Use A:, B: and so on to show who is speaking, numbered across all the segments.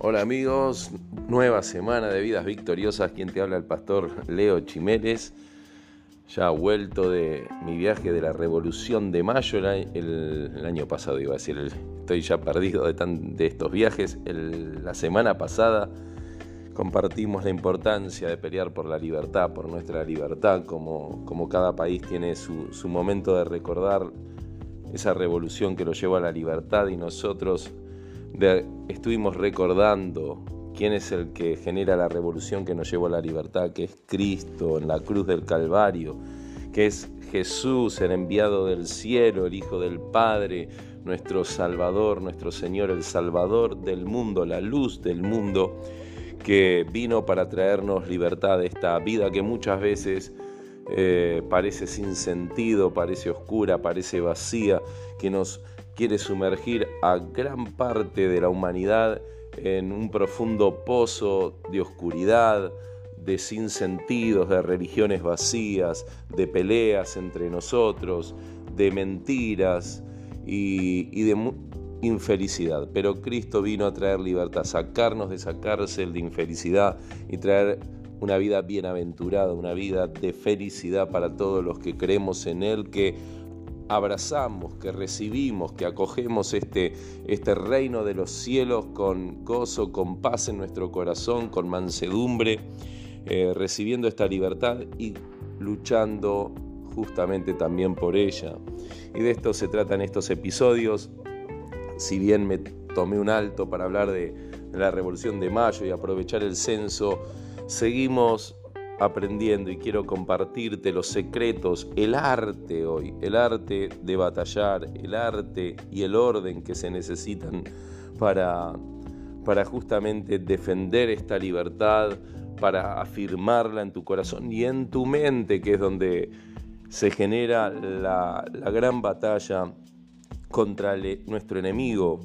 A: Hola amigos, nueva semana de vidas victoriosas. Quien te habla el pastor Leo Chiménez. Ya vuelto de mi viaje de la Revolución de Mayo el, año pasado, iba a decir, estoy ya perdido de, de estos viajes. la semana pasada compartimos la importancia de pelear por la libertad, por nuestra libertad, como, como cada país tiene su, su momento de recordar esa revolución que lo llevó a la libertad y nosotros estuvimos recordando quién es el que genera la revolución que nos llevó a la libertad, que es Cristo en la cruz del Calvario, que es Jesús, el enviado del cielo, el Hijo del Padre, nuestro Salvador, nuestro Señor, el Salvador del mundo, la luz del mundo, que vino para traernos libertad de esta vida que muchas veces eh, parece sin sentido, parece oscura, parece vacía, que nos quiere sumergir a gran parte de la humanidad en un profundo pozo de oscuridad, de sinsentidos, de religiones vacías, de peleas entre nosotros, de mentiras y, de infelicidad. Pero Cristo vino a traer libertad, sacarnos de esa cárcel de infelicidad y traer una vida bienaventurada, una vida de felicidad para todos los que creemos en Él, que abrazamos, que recibimos, que acogemos este, este reino de los cielos con gozo, con paz en nuestro corazón, con mansedumbre, eh, recibiendo esta libertad y luchando justamente también por ella. Y de esto se tratan estos episodios. Si bien me tomé un alto para hablar de la Revolución de Mayo y aprovechar el censo, seguimos aprendiendo y quiero compartirte los secretos, el arte hoy, el arte de batallar, el arte y el orden que se necesitan para, para justamente defender esta libertad, para afirmarla en tu corazón y en tu mente, que es donde se genera la, gran batalla contra nuestro enemigo,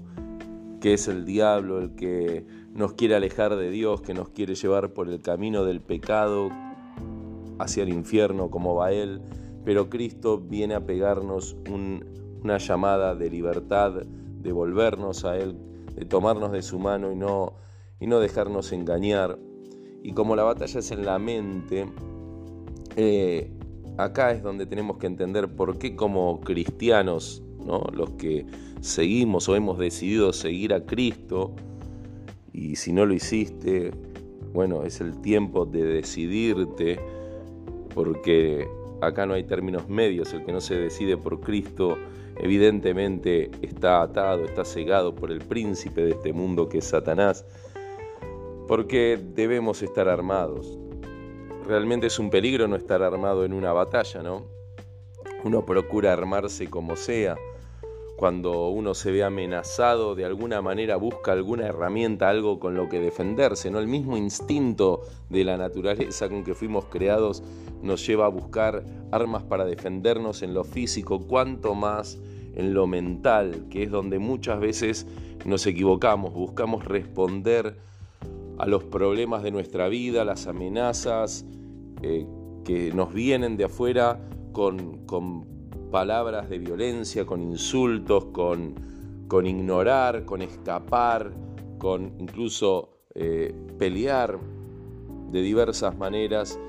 A: que es el diablo, el que nos quiere alejar de Dios, que nos quiere llevar por el camino del pecado, hacia el infierno como va Él, pero Cristo viene a pegarnos una llamada de libertad, de volvernos a Él, de tomarnos de su mano y no, y no dejarnos engañar. Y como la batalla es en la mente, eh, acá es donde tenemos que entender por qué como cristianos, ¿no? los que seguimos o hemos decidido seguir a Cristo, y si no lo hiciste, bueno, es el tiempo de decidirte porque acá no hay términos medios, el que no se decide por Cristo evidentemente está atado, está cegado por el príncipe de este mundo que es Satanás, porque debemos estar armados. Realmente es un peligro no estar armado en una batalla, ¿no? Uno procura armarse como sea, cuando uno se ve amenazado, de alguna manera busca alguna herramienta, algo con lo que defenderse, ¿no? El mismo instinto de la naturaleza con que fuimos creados nos lleva a buscar armas para defendernos en lo físico, cuanto más en lo mental, que es donde muchas veces nos equivocamos, buscamos responder a los problemas de nuestra vida, las amenazas eh, que nos vienen de afuera con, con palabras de violencia, con insultos, con, con ignorar, con escapar, con incluso eh, pelear de diversas maneras,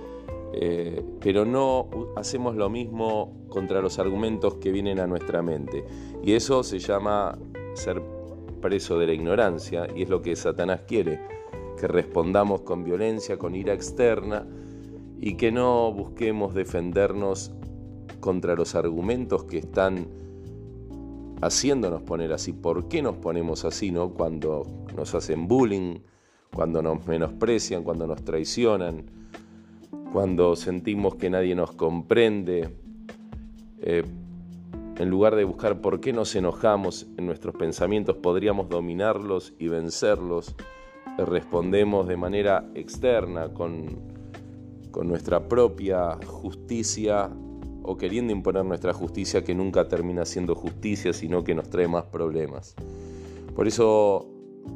A: eh, pero no hacemos lo mismo contra los argumentos que vienen a nuestra mente. Y eso se llama ser preso de la ignorancia y es lo que Satanás quiere, que respondamos con violencia, con ira externa y que no busquemos defendernos contra los argumentos que están haciéndonos poner así. ¿Por qué nos ponemos así, no? Cuando nos hacen bullying, cuando nos menosprecian, cuando nos traicionan, cuando sentimos que nadie nos comprende. Eh, en lugar de buscar por qué nos enojamos en nuestros pensamientos, podríamos dominarlos y vencerlos. respondemos de manera externa con, con nuestra propia justicia o queriendo imponer nuestra justicia que nunca termina siendo justicia, sino que nos trae más problemas. Por eso,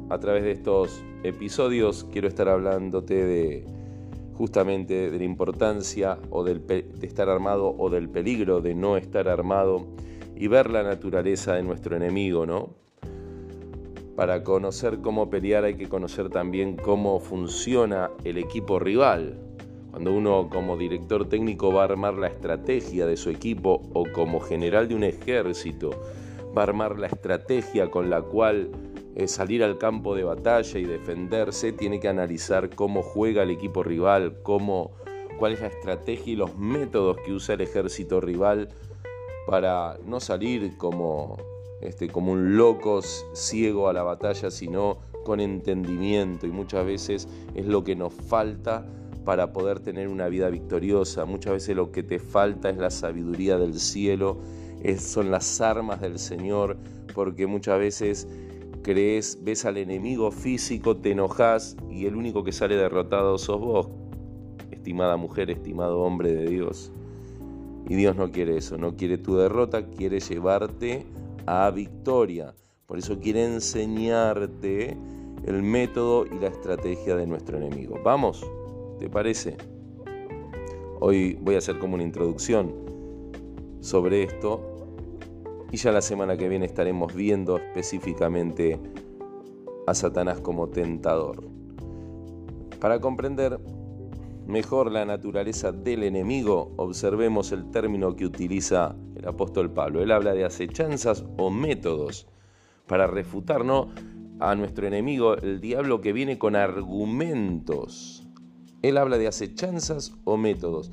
A: a través de estos episodios, quiero estar hablándote de justamente de la importancia o del, de estar armado o del peligro de no estar armado y ver la naturaleza de nuestro enemigo, ¿no? para conocer cómo pelear hay que conocer también cómo funciona el equipo rival. Cuando uno como director técnico va a armar la estrategia de su equipo o como general de un ejército va a armar la estrategia con la cual eh, salir al campo de batalla y defenderse, tiene que analizar cómo juega el equipo rival, cómo, cuál es la estrategia y los métodos que usa el ejército rival para no salir como este, como un loco ciego a la batalla, sino con entendimiento. Y muchas veces es lo que nos falta para poder tener una vida victoriosa. Muchas veces lo que te falta es la sabiduría del cielo, son las armas del Señor, porque muchas veces crees, ves al enemigo físico, te enojas y el único que sale derrotado sos vos, estimada mujer, estimado hombre de Dios. Y Dios no quiere eso, no quiere tu derrota, quiere llevarte a victoria. Por eso quiere enseñarte el método y la estrategia de nuestro enemigo. Vamos, ¿te parece? Hoy voy a hacer como una introducción sobre esto y ya la semana que viene estaremos viendo específicamente a Satanás como tentador. Para comprender mejor la naturaleza del enemigo, observemos el término que utiliza el apóstol Pablo. Él habla de acechanzas o métodos para refutarnos a nuestro enemigo, el diablo que viene con argumentos. Él habla de acechanzas o métodos.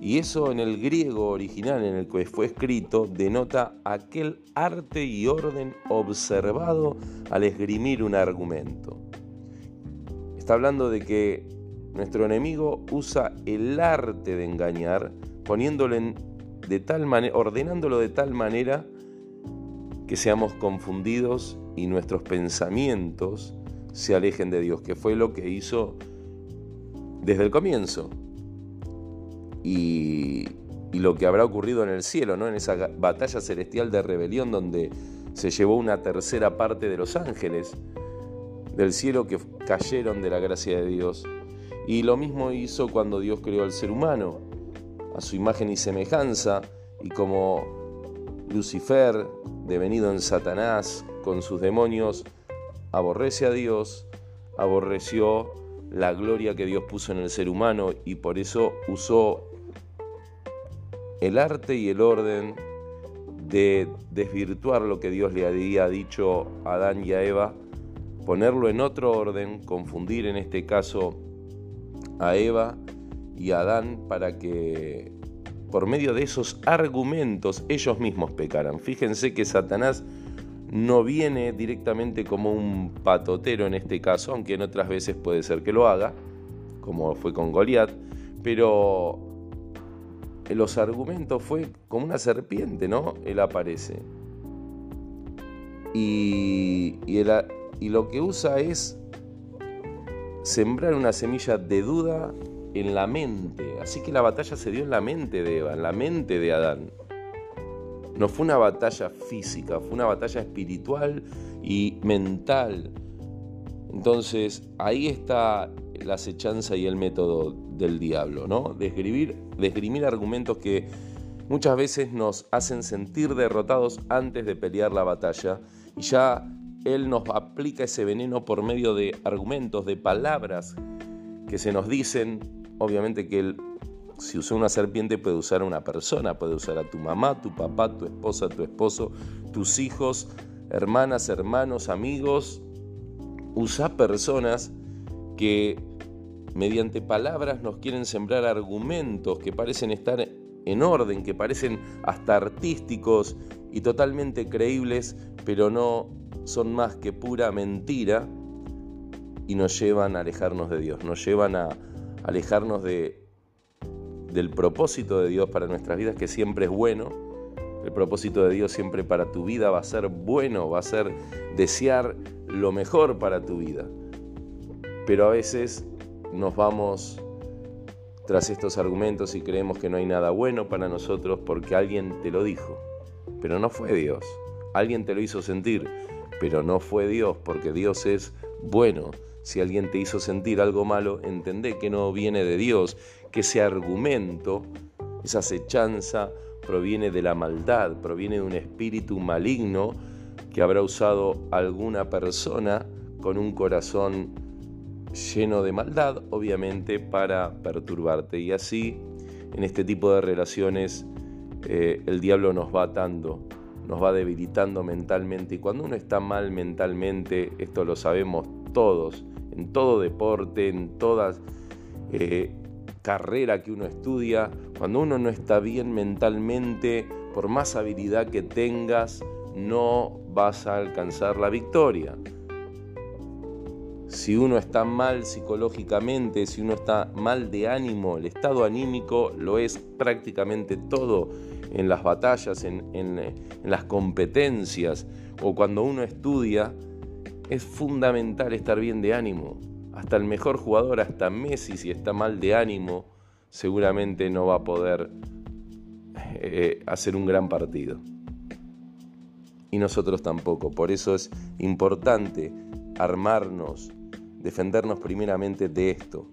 A: Y eso en el griego original en el que fue escrito denota aquel arte y orden observado al esgrimir un argumento. Está hablando de que nuestro enemigo usa el arte de engañar, poniéndolo de tal manera, ordenándolo de tal manera que seamos confundidos y nuestros pensamientos se alejen de Dios, que fue lo que hizo desde el comienzo. Y, lo que habrá ocurrido en el cielo, ¿no? en esa batalla celestial de rebelión donde se llevó una tercera parte de los ángeles del cielo que cayeron de la gracia de Dios y lo mismo hizo cuando Dios creó al ser humano, a su imagen y semejanza, y como Lucifer, devenido en Satanás con sus demonios, aborrece a Dios, aborreció la gloria que Dios puso en el ser humano y por eso usó el arte y el orden de desvirtuar lo que Dios le había dicho a Adán y a Eva, ponerlo en otro orden, confundir en este caso a Eva y a Adán para que por medio de esos argumentos ellos mismos pecaran. Fíjense que Satanás no viene directamente como un patotero en este caso, aunque en otras veces puede ser que lo haga, como fue con Goliat, pero en los argumentos fue como una serpiente, ¿no? Él aparece. Y, y, y lo que usa es sembrar una semilla de duda en la mente. Así que la batalla se dio en la mente de Eva, en la mente de Adán. No fue una batalla física, fue una batalla espiritual y mental. Entonces ahí está la acechanza y el método del diablo, ¿no? De esgrimir, argumentos que muchas veces nos hacen sentir derrotados antes de pelear la batalla y ya él nos aplica ese veneno por medio de argumentos, de palabras que se nos dicen. Obviamente que Él, si usa una serpiente, puede usar a una persona, puede usar a tu mamá, tu papá, tu esposa, tu esposo, tus hijos, hermanas, hermanos, amigos. Usa personas que mediante palabras nos quieren sembrar argumentos que parecen estar en orden, que parecen hasta artísticos y totalmente creíbles, pero no son más que pura mentira y nos llevan a alejarnos de Dios, nos llevan a alejarnos de, del propósito de Dios para nuestras vidas, que siempre es bueno. El propósito de Dios siempre para tu vida va a ser bueno, va a ser desear lo mejor para tu vida. Pero a veces nos vamos tras estos argumentos y creemos que no hay nada bueno para nosotros porque alguien te lo dijo. Pero no fue Dios. Alguien te lo hizo sentir pero no fue Dios, porque Dios es bueno. Si alguien te hizo sentir algo malo, entendé que no viene de Dios, que ese argumento, esa acechanza, proviene de la maldad, proviene de un espíritu maligno que habrá usado alguna persona con un corazón lleno de maldad, obviamente, para perturbarte. Y así, en este tipo de relaciones, eh, el diablo nos va atando, nos va debilitando mentalmente. Y cuando uno está mal mentalmente, esto lo sabemos todos, en todo deporte, en toda eh, carrera que uno estudia, cuando uno no está bien mentalmente, por más habilidad que tengas, no vas a alcanzar la victoria. Si uno está mal psicológicamente, si uno está mal de ánimo, el estado anímico lo es prácticamente todo en las batallas, en, en las competencias o cuando uno estudia, es fundamental estar bien de ánimo. Hasta el mejor jugador, hasta Messi, si está mal de ánimo, seguramente no va a poder eh, hacer un gran partido. Y nosotros tampoco. Por eso es importante armarnos, defendernos primeramente de esto,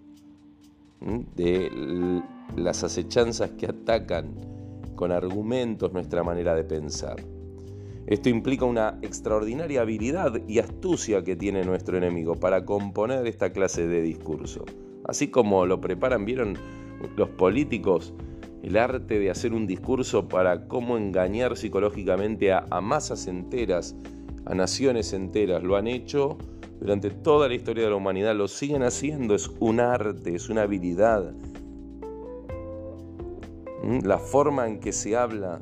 A: de las acechanzas que atacan con argumentos nuestra manera de pensar. Esto implica una extraordinaria habilidad y astucia que tiene nuestro enemigo para componer esta clase de discurso. Así como lo preparan, vieron los políticos el arte de hacer un discurso para cómo engañar psicológicamente a, masas enteras, a naciones enteras. Lo han hecho durante toda la historia de la humanidad, lo siguen haciendo, es un arte, es una habilidad. ¿Mm? La forma en que se habla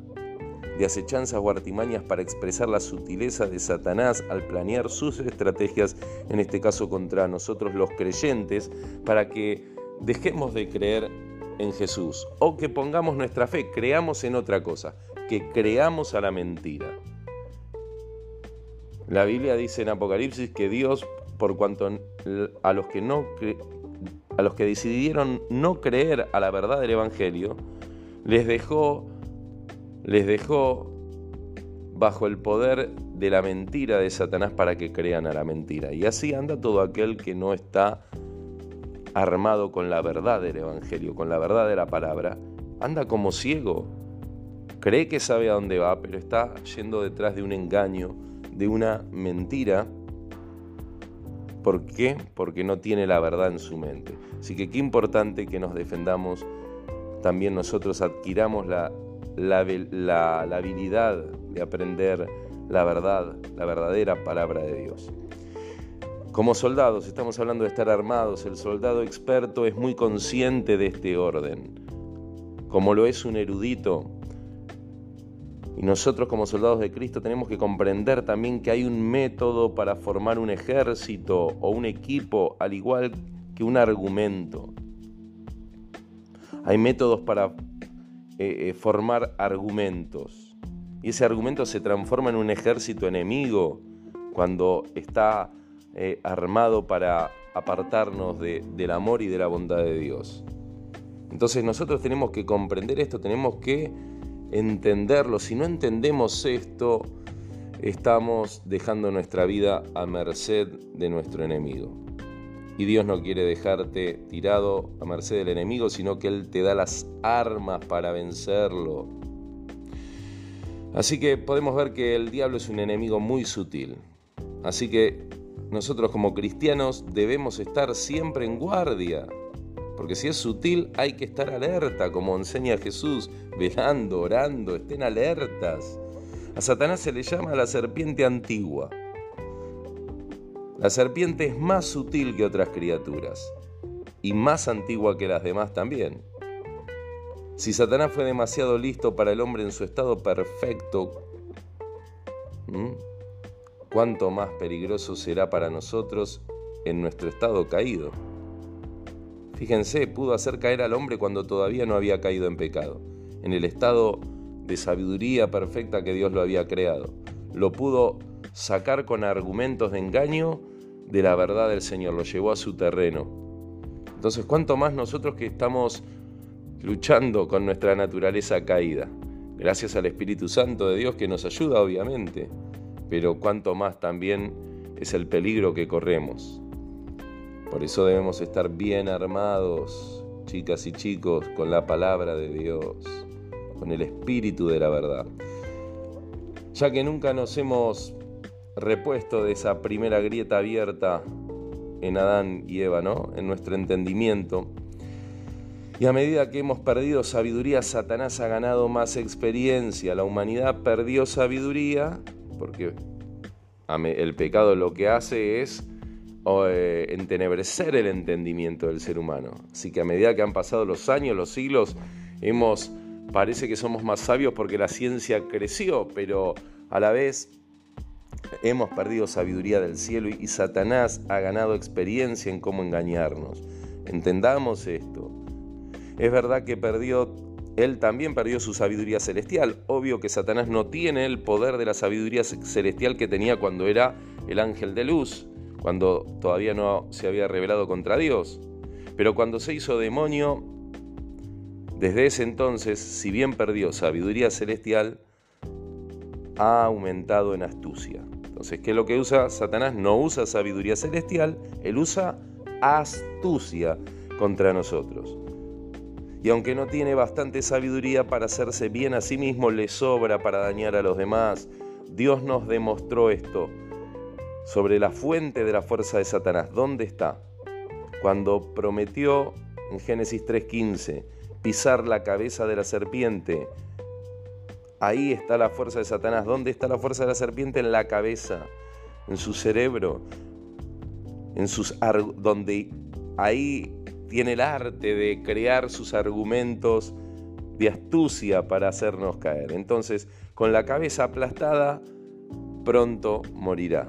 A: de acechanzas o artimañas para expresar la sutileza de Satanás al planear sus estrategias, en este caso contra nosotros los creyentes, para que dejemos de creer en Jesús o que pongamos nuestra fe, creamos en otra cosa, que creamos a la mentira. La Biblia dice en Apocalipsis que Dios, por cuanto a los que no a los que decidieron no creer a la verdad del evangelio, les dejó les dejó bajo el poder de la mentira de Satanás para que crean a la mentira. Y así anda todo aquel que no está armado con la verdad del Evangelio, con la verdad de la palabra, anda como ciego. Cree que sabe a dónde va, pero está yendo detrás de un engaño, de una mentira. ¿Por qué? Porque no tiene la verdad en su mente. Así que qué importante que nos defendamos, también nosotros adquiramos la, la, habilidad de aprender la verdad, la verdadera palabra de Dios. Como soldados, estamos hablando de estar armados, el soldado experto es muy consciente de este orden, como lo es un erudito. Y nosotros como soldados de Cristo tenemos que comprender también que hay un método para formar un ejército o un equipo, al igual que un argumento. Hay métodos para eh, eh, formar argumentos. Y ese argumento se transforma en un ejército enemigo cuando está eh, armado para apartarnos del amor y de la bondad de Dios. Entonces nosotros tenemos que comprender esto, tenemos que entenderlo. Si no entendemos esto, estamos dejando nuestra vida a merced de nuestro enemigo. Y Dios no quiere dejarte tirado a merced del enemigo, sino que Él te da las armas para vencerlo. Así que podemos ver que el diablo es un enemigo muy sutil. Así que nosotros como cristianos debemos estar siempre en guardia, porque si es sutil hay que estar alerta, como enseña Jesús, velando, orando, estén alertas. A Satanás se le llama la serpiente antigua. La serpiente es más sutil que otras criaturas y más antigua que las demás también. Si Satanás fue demasiado listo para el hombre en su estado perfecto, cuánto más peligroso será para nosotros en nuestro estado caído. Fíjense, pudo hacer caer al hombre cuando todavía no había caído en pecado, en el estado de sabiduría perfecta que Dios lo había creado. Lo pudo sacar con argumentos de engaño de la verdad del Señor, lo llevó a su terreno. Entonces, ¿cuánto más nosotros que estamos luchando con nuestra naturaleza caída? Gracias al Espíritu Santo de Dios que nos ayuda, obviamente pero cuánto más también es el peligro que corremos. Por eso debemos estar bien armados, chicas y chicos, con la palabra de Dios, con el espíritu de la verdad. Ya que nunca nos hemos repuesto de esa primera grieta abierta en Adán y Eva, ¿no? En nuestro entendimiento. Y a medida que hemos perdido sabiduría, Satanás ha ganado más experiencia. La humanidad perdió sabiduría porque el pecado lo que hace es eh, entenebrecer el entendimiento del ser humano. Así que a medida que han pasado los años, los siglos, hemos parece que somos más sabios porque la ciencia creció, pero a la vez hemos perdido sabiduría del cielo y Satanás ha ganado experiencia en cómo engañarnos. Entendamos esto. Es verdad que perdió, él también perdió su sabiduría celestial. Obvio que Satanás no tiene el poder de la sabiduría celestial que tenía cuando era el ángel de luz, cuando todavía no se había revelado contra Dios. Pero cuando se hizo demonio, desde ese entonces, si bien perdió sabiduría celestial, ha aumentado en astucia. Entonces, ¿qué lo que usa Satanás? No usa sabiduría celestial, él usa astucia contra nosotros. Y aunque no tiene bastante sabiduría para hacerse bien a sí mismo, le sobra para dañar a los demás. Dios nos demostró esto sobre la fuente de la fuerza de Satanás. ¿Dónde está? Cuando prometió en Génesis 3.15 pisar la cabeza de la serpiente. Ahí está la fuerza de Satanás. ¿Dónde está la fuerza de la serpiente? En la cabeza, en su cerebro, en sus donde ahí tiene el arte de crear sus argumentos de astucia para hacernos caer. Entonces, con la cabeza aplastada, pronto morirá.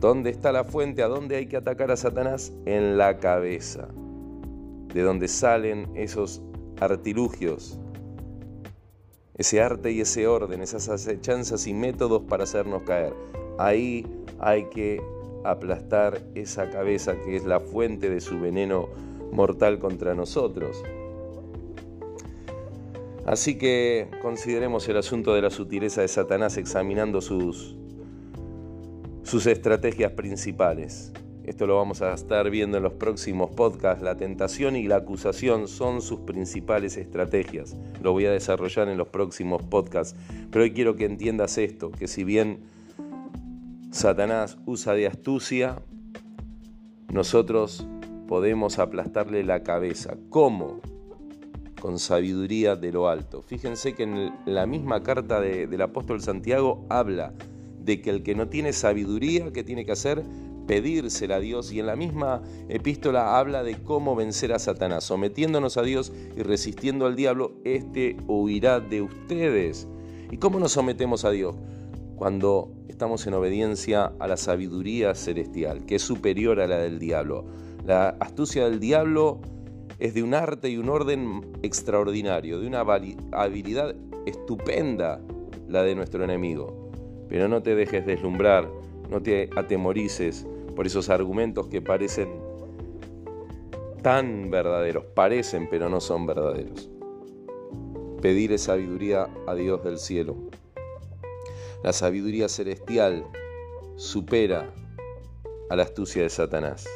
A: ¿Dónde está la fuente? ¿A dónde hay que atacar a Satanás? En la cabeza de donde salen esos artilugios, ese arte y ese orden, esas acechanzas y métodos para hacernos caer. Ahí hay que aplastar esa cabeza que es la fuente de su veneno mortal contra nosotros. Así que consideremos el asunto de la sutileza de Satanás examinando sus, sus estrategias principales. Esto lo vamos a estar viendo en los próximos podcasts. La tentación y la acusación son sus principales estrategias. Lo voy a desarrollar en los próximos podcasts. Pero hoy quiero que entiendas esto, que si bien Satanás usa de astucia, nosotros podemos aplastarle la cabeza. ¿Cómo? Con sabiduría de lo alto. Fíjense que en la misma carta del apóstol Santiago habla de que el que no tiene sabiduría, ¿qué tiene que hacer? Pedírsela a Dios y en la misma epístola habla de cómo vencer a Satanás, sometiéndonos a Dios y resistiendo al diablo, éste huirá de ustedes. ¿Y cómo nos sometemos a Dios? Cuando estamos en obediencia a la sabiduría celestial, que es superior a la del diablo. La astucia del diablo es de un arte y un orden extraordinario, de una habilidad estupenda la de nuestro enemigo. Pero no te dejes deslumbrar, no te atemorices, por esos argumentos que parecen tan verdaderos, parecen pero no son verdaderos. Pedirle sabiduría a Dios del cielo. La sabiduría celestial supera a la astucia de Satanás.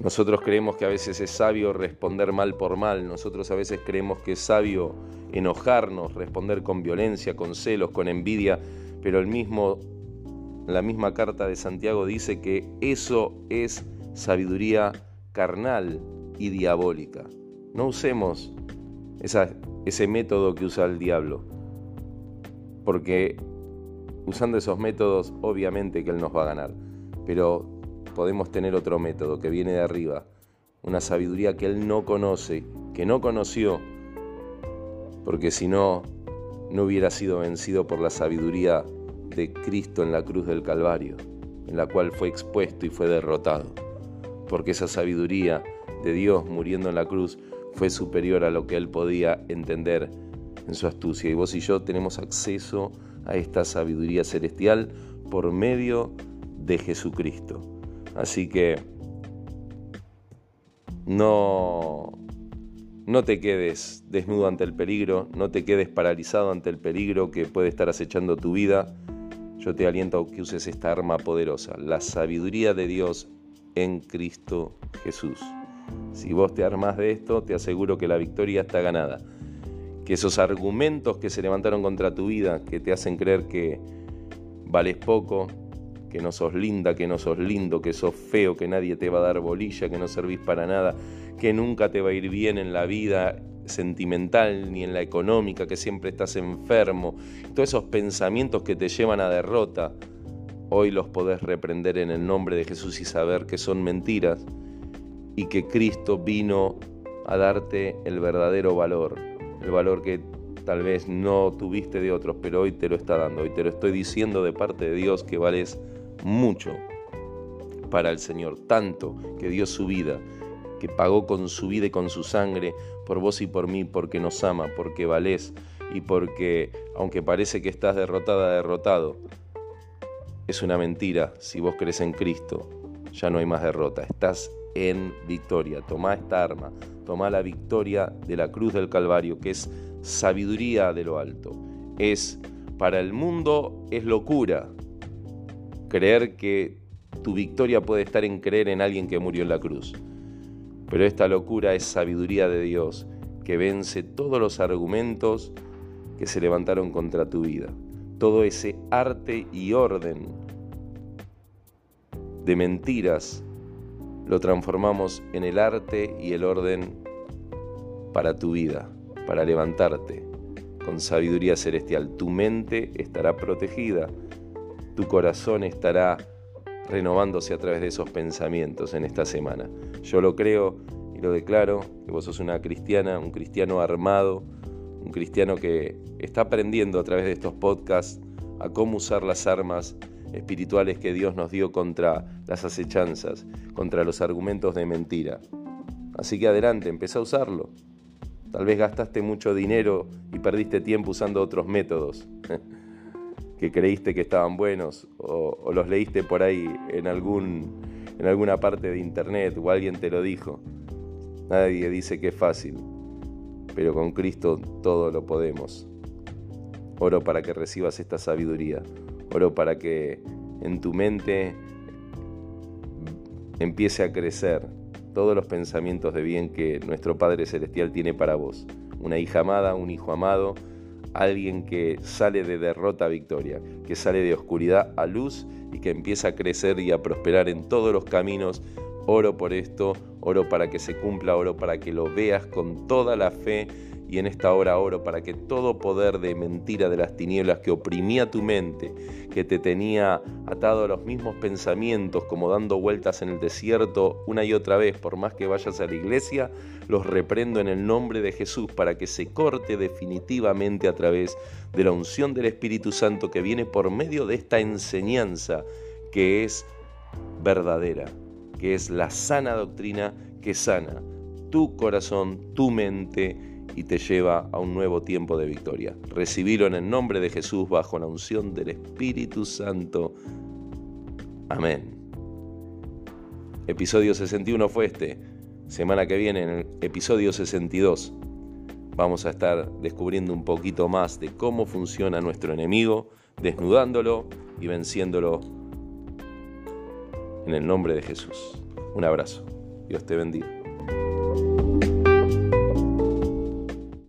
A: Nosotros creemos que a veces es sabio responder mal por mal, nosotros a veces creemos que es sabio enojarnos, responder con violencia, con celos, con envidia, pero el mismo la misma carta de Santiago dice que eso es sabiduría carnal y diabólica. No usemos ese método que usa el diablo, porque usando esos métodos obviamente que él nos va a ganar, pero podemos tener otro método que viene de arriba, una sabiduría que él no conoce, que no conoció, porque si no, no hubiera sido vencido por la sabiduría de Cristo en la cruz del Calvario, en la cual fue expuesto y fue derrotado, porque esa sabiduría de Dios muriendo en la cruz fue superior a lo que él podía entender en su astucia. Y vos y yo tenemos acceso a esta sabiduría celestial por medio de Jesucristo. Así que no, no te quedes desnudo ante el peligro, no te quedes paralizado ante el peligro que puede estar acechando tu vida yo te aliento a que uses esta arma poderosa, la sabiduría de Dios en Cristo Jesús. Si vos te armas de esto, te aseguro que la victoria está ganada. que esos argumentos que se levantaron contra tu vida, que te hacen creer que vales poco, que no sos linda, que no sos lindo, que sos feo, que nadie te va a dar bolilla, que no servís para nada, que nunca te va a ir bien en la vida sentimental ni en la económica, que siempre estás enfermo, todos esos pensamientos que te llevan a derrota, hoy los podés reprender en el nombre de Jesús y saber que son mentiras y que Cristo vino a darte el verdadero valor, el valor que tal vez no tuviste de otros, pero hoy te lo está dando, hoy te lo estoy diciendo de parte de Dios que vales mucho para el Señor, tanto que dio su vida, que pagó con su vida y con su sangre por vos y por mí, porque nos ama, porque valés y porque, aunque parece que estás derrotada, derrotado, es una mentira. Si vos crees en Cristo, ya no hay más derrota. Estás en victoria. Tomá esta arma, tomá la victoria de la cruz del Calvario, que es sabiduría de lo alto. Es para el mundo es locura creer que tu victoria puede estar en creer en alguien que murió en la cruz. Pero esta locura es sabiduría de Dios que vence todos los argumentos que se levantaron contra tu vida. Todo ese arte y orden de mentiras lo transformamos en el arte y el orden para tu vida, para levantarte con sabiduría celestial. Tu mente estará protegida, tu corazón estará renovándose a través de esos pensamientos en esta semana. Yo lo creo lo declaro, que vos sos una cristiana, un cristiano armado, un cristiano que está aprendiendo a través de estos podcasts a cómo usar las armas espirituales que Dios nos dio contra las acechanzas, contra los argumentos de mentira. Así que adelante, empieza a usarlo. Tal vez gastaste mucho dinero y perdiste tiempo usando otros métodos que creíste que estaban buenos o, los leíste por ahí en, algún, en alguna parte de internet o alguien te lo dijo. Nadie dice que es fácil, pero con Cristo todo lo podemos. Oro para que recibas esta sabiduría. Oro para que en tu mente empiece a crecer todos los pensamientos de bien que nuestro Padre Celestial tiene para vos. Una hija amada, un hijo amado, alguien que sale de derrota a victoria, que sale de oscuridad a luz y que empieza a crecer y a prosperar en todos los caminos. Oro por esto, oro para que se cumpla, oro para que lo veas con toda la fe. Y en esta hora oro para que todo poder de mentira de las tinieblas que oprimía tu mente, que te tenía atado a los mismos pensamientos, como dando vueltas en el desierto una y otra vez, por más que vayas a la iglesia, los reprendo en el nombre de Jesús para que se corte definitivamente a través de la unción del Espíritu Santo que viene por medio de esta enseñanza que es verdadera, que es la sana doctrina que sana tu corazón, tu mente, y te lleva a un nuevo tiempo de victoria. Recibilo en el nombre de Jesús bajo la unción del Espíritu Santo. Amén. Episodio 61 fue este. Semana que viene, en el episodio 62, vamos a estar descubriendo un poquito más de cómo funciona nuestro enemigo, desnudándolo y venciéndolo en el nombre de Jesús. Un abrazo. Dios te bendiga.